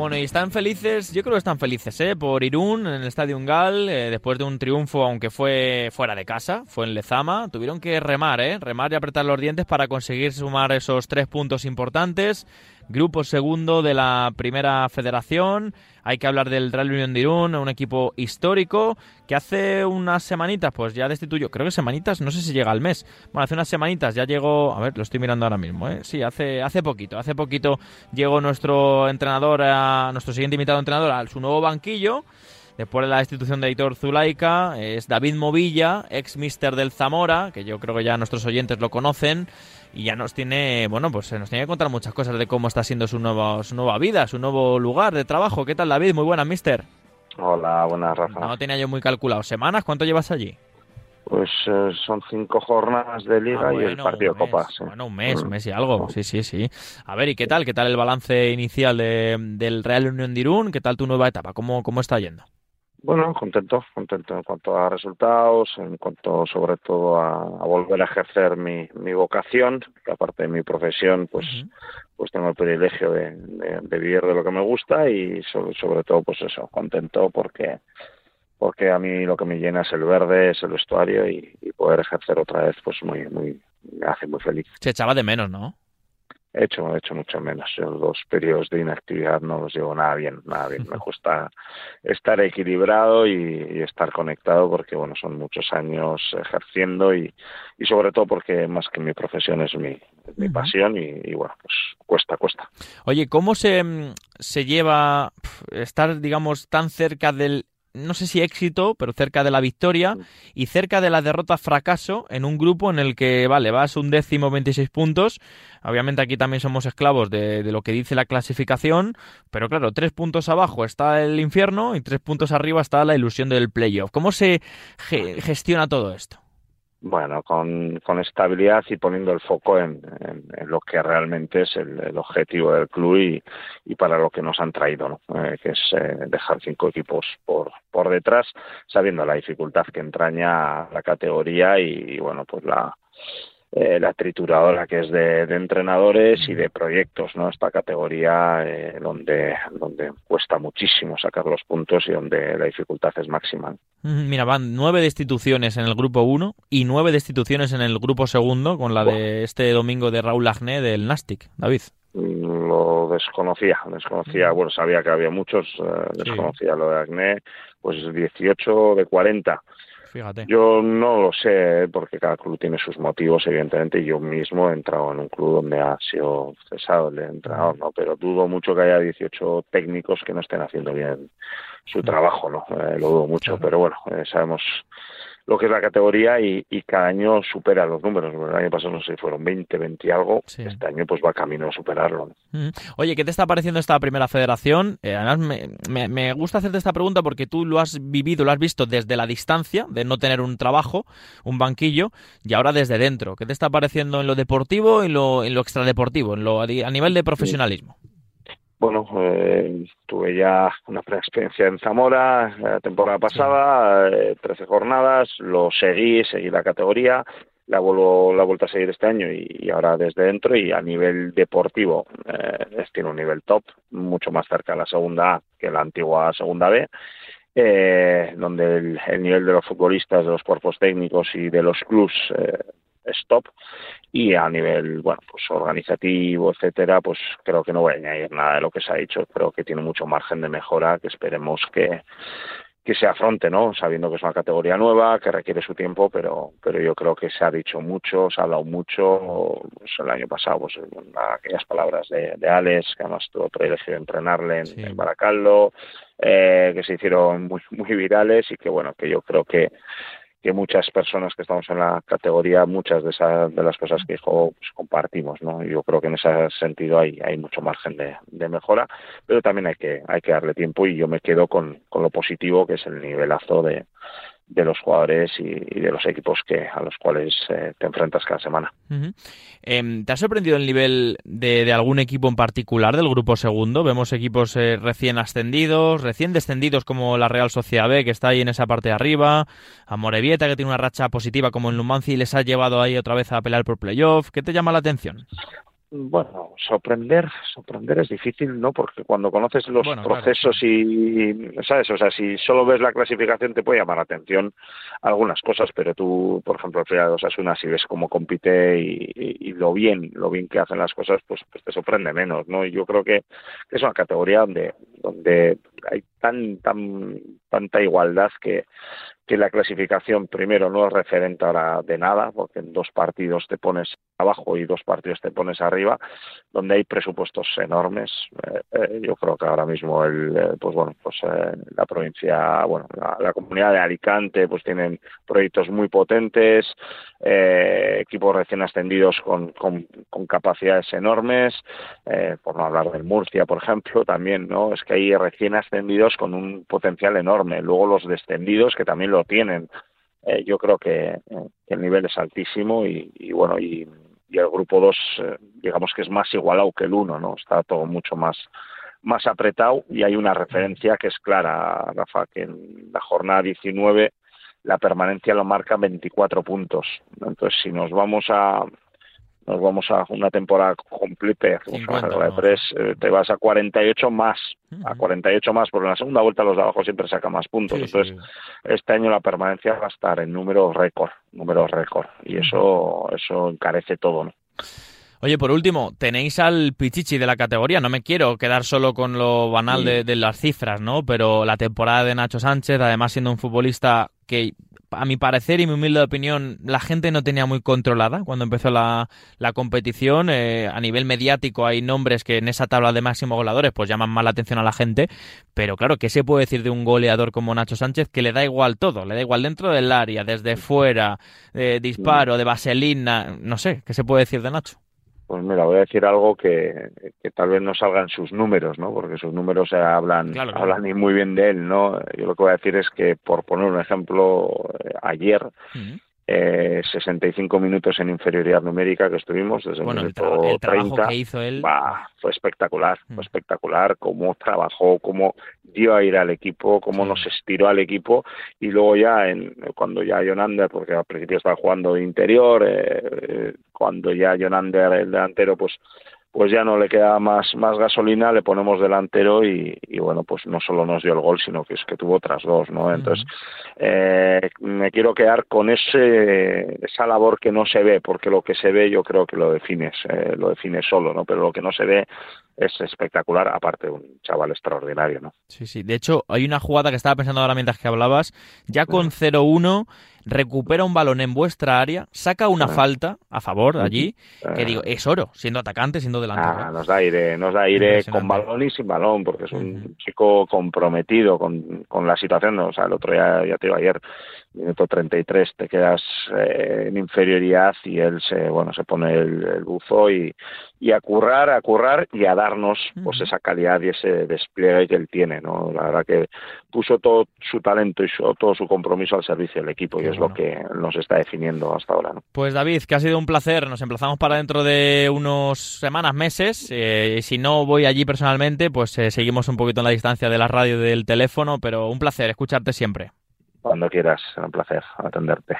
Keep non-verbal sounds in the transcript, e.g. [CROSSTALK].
Bueno, y están felices, yo creo que están felices, ¿eh? Por Irún en el Estadio Ungal, eh, después de un triunfo, aunque fue fuera de casa, fue en Lezama, tuvieron que remar, ¿eh? Remar y apretar los dientes para conseguir sumar esos tres puntos importantes. Grupo segundo de la primera federación. Hay que hablar del Real Unión de Irún, un equipo histórico que hace unas semanitas, pues ya destituyó, creo que semanitas, no sé si llega al mes. Bueno, hace unas semanitas ya llegó, a ver, lo estoy mirando ahora mismo, ¿eh? Sí, hace, hace poquito, hace poquito llegó nuestro entrenador, a, nuestro siguiente invitado entrenador a su nuevo banquillo. Después de la destitución de Editor Zulaika, es David Movilla, ex mister del Zamora, que yo creo que ya nuestros oyentes lo conocen, y ya nos tiene, bueno, pues nos tiene que contar muchas cosas de cómo está siendo su, nuevo, su nueva vida, su nuevo lugar de trabajo. ¿Qué tal, David? Muy buenas, mister. Hola, buenas, Rafa. No tenía yo muy calculado. ¿Semanas? ¿Cuánto llevas allí? Pues eh, son cinco jornadas de liga Ah, y el partido un copa. sí. Bueno, un mes, un Mm. mes y algo. Sí, sí, sí. A ver, ¿y qué tal? ¿Qué tal el balance inicial de- del Real Unión de Irún? ¿Qué tal tu nueva etapa? ¿Cómo, cómo está yendo? Bueno, contento, contento en cuanto a resultados, en cuanto sobre todo a, a volver a ejercer mi, mi vocación, que aparte de mi profesión, pues, pues tengo el privilegio de, de- de vivir de lo que me gusta y sobre, sobre todo, pues eso, contento porque porque a mí lo que me llena es el verde, es el vestuario y, y poder ejercer otra vez, pues muy, muy, me hace muy feliz. Se echaba de menos, ¿no? He hecho, he hecho mucho menos. Los periodos de inactividad no los llevo nada bien, nada bien. Me [LAUGHS] gusta estar equilibrado y, y estar conectado porque, bueno, son muchos años ejerciendo y, y sobre todo porque más que mi profesión es mi, es mi pasión y, y, bueno, pues cuesta, cuesta. Oye, ¿cómo se, se lleva estar, digamos, tan cerca del, no sé si éxito, pero cerca de la victoria y cerca de la derrota fracaso en un grupo en el que, vale, vas un décimo 26 puntos? Obviamente aquí también somos esclavos de, de lo que dice la clasificación, pero claro, tres puntos abajo está el infierno y tres puntos arriba está la ilusión del playoff. ¿Cómo se ge- gestiona todo esto? Bueno, con, con estabilidad y poniendo el foco en, en- lo que realmente es el, el objetivo del club y, y para lo que nos han traído, ¿no? Eh, que es eh, dejar cinco equipos por, por detrás, sabiendo la dificultad que entraña la categoría y, bueno, pues la, eh, la trituradora que es de, de entrenadores y de proyectos, ¿no? Esta categoría eh, donde, donde cuesta muchísimo sacar los puntos y donde la dificultad es máxima. Mira, van nueve destituciones en el grupo 1 y nueve destituciones en el grupo segundo, con la de este domingo de Raúl Agné del Nastic. David. Mm, lo desconocía, desconocía, bueno, sabía que había muchos, eh, desconocía lo de Acné, pues 18 de 40. Fíjate. Yo no lo sé, porque cada club tiene sus motivos, evidentemente, yo mismo he entrado en un club donde ha sido cesado el entrenador, ¿no? Pero dudo mucho que haya 18 técnicos que no estén haciendo bien su trabajo, ¿no? Eh, lo dudo mucho, Claro. pero bueno, eh, sabemos lo que es la categoría y, y cada año supera los números. El año pasado no sé si fueron 20, 20 y algo. Sí. Este año pues va camino a superarlo. ¿no? Oye, ¿qué te está pareciendo esta primera federación? Eh, además, me, me- me gusta hacerte esta pregunta porque tú lo has vivido, lo has visto desde la distancia, de no tener un trabajo, un banquillo, y ahora desde dentro. ¿Qué te está pareciendo en lo deportivo y en lo, en lo extradeportivo, en lo, a nivel de profesionalismo? Bueno, eh, tuve ya una experiencia en Zamora la temporada pasada, eh, 13 jornadas, lo seguí, seguí la categoría, la vuelvo, la he vuelto a seguir este año y, y ahora desde dentro y a nivel deportivo eh, tiene un nivel top, mucho más cerca de la segunda A que la antigua segunda B, eh, donde el, el nivel de los futbolistas, de los cuerpos técnicos y de los clubs eh, top y a nivel bueno pues organizativo etcétera pues creo que no voy a añadir nada de lo que se ha dicho creo que tiene mucho margen de mejora que esperemos que que se afronte, ¿no? Sabiendo que es una categoría nueva, que requiere su tiempo, pero, pero yo creo que se ha dicho mucho, se ha hablado mucho, pues el año pasado, pues aquellas palabras de, de Alex, que además tuvo privilegio de entrenarle en, Sí. en Baracaldo, eh, que se hicieron muy, muy virales y que bueno, que yo creo que que muchas personas que estamos en la categoría, muchas de esas de las cosas que dijo, pues compartimos, ¿no? Yo creo que en ese sentido hay, hay mucho margen de, de mejora, pero también hay que, hay que darle tiempo y yo me quedo con, con lo positivo que es el nivelazo de, de los jugadores y, de los equipos que a los cuales eh, te enfrentas cada semana. Em, ¿Te ha sorprendido el nivel de, de algún equipo en particular del grupo segundo? Vemos equipos eh, recién ascendidos, recién descendidos como la Real Sociedad B, que está ahí en esa parte de arriba, a Morevieta, que tiene una racha positiva como en Numancia y les ha llevado ahí otra vez a pelear por playoff. ¿Qué te llama la atención? Bueno, sorprender, sorprender es difícil, ¿no? Porque cuando conoces los procesos y, ¿sabes? O sea, si solo ves la clasificación te puede llamar la atención algunas cosas, pero tú, por ejemplo, o sea, una si ves cómo compite y, lo bien, lo bien que hacen las cosas, pues, pues te sorprende menos, ¿no? Y yo creo que es una categoría donde, donde hay tan, tan, tanta igualdad que, que la clasificación primero no es referente ahora de nada, porque en dos partidos te pones abajo y dos partidos te pones arriba, donde hay presupuestos enormes. Eh, eh, yo creo que ahora mismo el, eh, pues bueno, pues la provincia, bueno, la, comunidad de Alicante, pues tienen proyectos muy potentes, equipos recién ascendidos con, con, capacidades enormes, por no hablar del Murcia, por ejemplo, también, ¿no? Es que hay recién ascendidos con un potencial enorme. Luego los descendidos que también lo tienen. Eh, yo creo que, el nivel es altísimo y, bueno, y, el grupo 2 eh, digamos que es más igualado que el 1, ¿no? Está todo mucho más más apretado y hay una referencia que es clara, Rafa, que en la jornada 19 la permanencia lo marca 24 puntos. Entonces, si nos vamos a, nos vamos a una temporada completa, de tres, eh, te vas a 48 más, a 48 más, porque en la segunda vuelta los de abajo siempre sacan más puntos. Entonces, este año la permanencia va a estar en números récord, números récord, y eso, eso encarece todo, ¿no? Oye, por último, tenéis al Pichichi de la categoría. No me quiero quedar solo con lo banal de, de, las cifras, ¿no? Pero la temporada de Nacho Sánchez, además siendo un futbolista que a mi parecer y mi humilde opinión, la gente no tenía muy controlada cuando empezó la, la competición. Eh, a nivel mediático hay nombres que en esa tabla de máximos goleadores pues llaman más la atención a la gente, pero claro, ¿qué se puede decir de un goleador como Nacho Sánchez que le da igual todo? Le da igual dentro del área, desde fuera, de disparo, de vaselina, no sé, ¿qué se puede decir de Nacho? Pues mira, voy a decir algo que, tal vez no salgan sus números, ¿no? Porque sus números hablan, hablan muy bien de él, ¿no? Yo lo que voy a decir es que, por poner un ejemplo, eh, ayer eh, 65 minutos en inferioridad numérica que estuvimos desde bueno, el minuto el, trabajo que hizo él fue espectacular, fue mm. espectacular cómo trabajó, cómo dio a ir al equipo, cómo nos estiró al equipo y luego ya en, cuando ya Jonander, porque al principio estaba jugando de interior, eh, eh, cuando ya Jonander el delantero pues pues ya no le queda más, más gasolina, le ponemos delantero y, bueno, pues no solo nos dio el gol, sino que es que tuvo otras dos, ¿no? Entonces, eh, me quiero quedar con ese, esa labor que no se ve, porque lo que se ve yo creo que lo defines, eh, lo define solo, ¿no? Pero lo que no se ve es espectacular, aparte de un chaval extraordinario, ¿no? Sí, sí. De hecho, hay una jugada que estaba pensando ahora mientras que hablabas, ya con 0-1 recupera un balón en vuestra área, saca una falta a favor de allí, que digo, es oro, siendo atacante, siendo delantero. Ah, nos da aire, nos da aire con balón y sin balón, porque es un chico comprometido con, con la situación, o sea, el otro día, ya te digo ayer, minuto 33 te quedas eh, en inferioridad y él se bueno se pone el, buzo y, y, a currar a currar y a darnos pues esa calidad y ese despliegue que él tiene no la verdad que puso todo su talento y todo su compromiso al servicio del equipo. Y es lo que nos está definiendo hasta ahora ¿no? pues David que ha sido un placer nos emplazamos para dentro de unos semanas meses eh, si no voy allí personalmente pues eh, seguimos un poquito en la distancia de la radio y del teléfono pero un placer escucharte siempre cuando quieras, un placer atenderte.